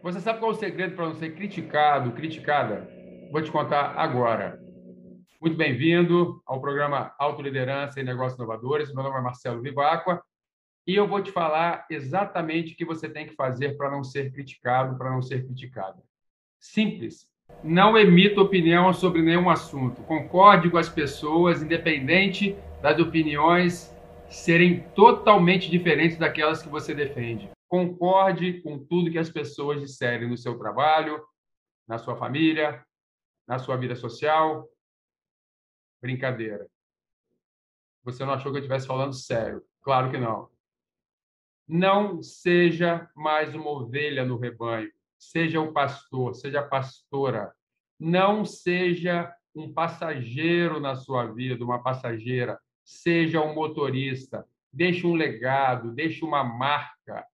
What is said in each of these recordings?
Você sabe qual é o segredo para não ser criticado, criticada? Vou te contar agora. Muito bem-vindo ao programa Autoliderança e Negócios Inovadores. Meu nome é Marcelo Vivacqua e eu vou te falar exatamente o que você tem que fazer para não ser criticado, para não ser criticada. Simples. Não emita opinião sobre nenhum assunto. Concorde com as pessoas, independente das opiniões serem totalmente diferentes daquelas que você defende concorde com tudo que as pessoas disserem no seu trabalho, na sua família, na sua vida social. Brincadeira. Você não achou que eu estivesse falando sério? Claro que não. Não seja mais uma ovelha no rebanho. Seja o pastor, seja a pastora. Não seja um passageiro na sua vida, uma passageira. Seja um motorista. Deixe um legado, deixe uma marca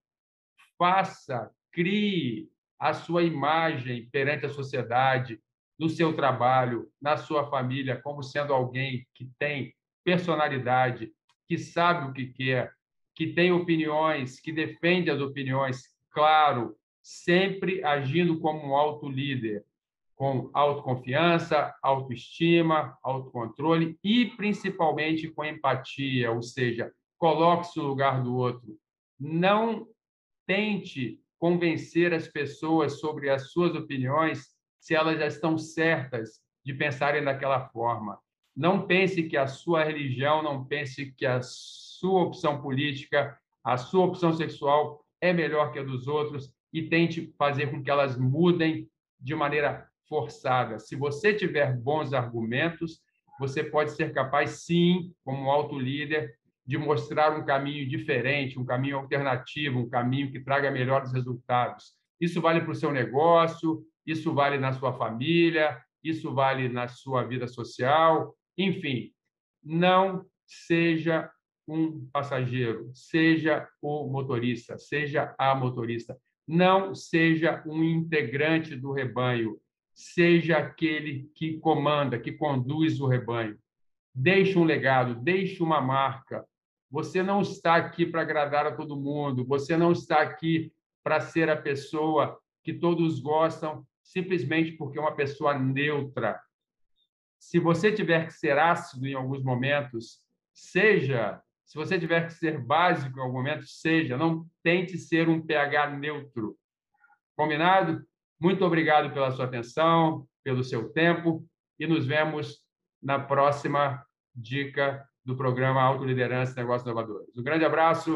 faça, crie a sua imagem perante a sociedade, no seu trabalho, na sua família, como sendo alguém que tem personalidade, que sabe o que quer, que tem opiniões, que defende as opiniões, claro, sempre agindo como um alto líder, com autoconfiança, autoestima, autocontrole e principalmente com empatia, ou seja, coloque-se no lugar do outro. Não tente convencer as pessoas sobre as suas opiniões se elas já estão certas de pensarem daquela forma. Não pense que a sua religião, não pense que a sua opção política, a sua opção sexual é melhor que a dos outros e tente fazer com que elas mudem de maneira forçada. Se você tiver bons argumentos, você pode ser capaz, sim, como alto líder, de mostrar um caminho diferente, um caminho alternativo, um caminho que traga melhores resultados. Isso vale para o seu negócio, isso vale na sua família, isso vale na sua vida social, enfim, não seja um passageiro, seja o motorista, seja a motorista. Não seja um integrante do rebanho, seja aquele que comanda, que conduz o rebanho. Deixe um legado, deixe uma marca, você não está aqui para agradar a todo mundo, você não está aqui para ser a pessoa que todos gostam simplesmente porque é uma pessoa neutra. Se você tiver que ser ácido em alguns momentos, seja. Se você tiver que ser básico em algum momento, seja. Não tente ser um pH neutro. Combinado? Muito obrigado pela sua atenção, pelo seu tempo e nos vemos na próxima dica do programa Autoliderança e Negócios Inovadores. Um grande abraço